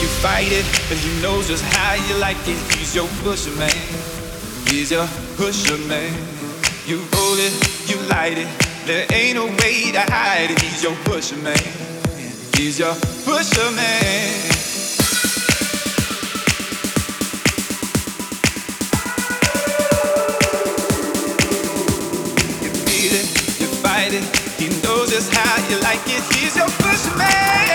you fight it, but he knows just how you like it. He's your pusher man, he's your pusher man. You roll it, you light it, there ain't no way to hide it. He's your pusher man, he's your pusher man. You feel it, you fight it. He knows just how you like it. He's your pusher man.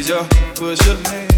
Did your push?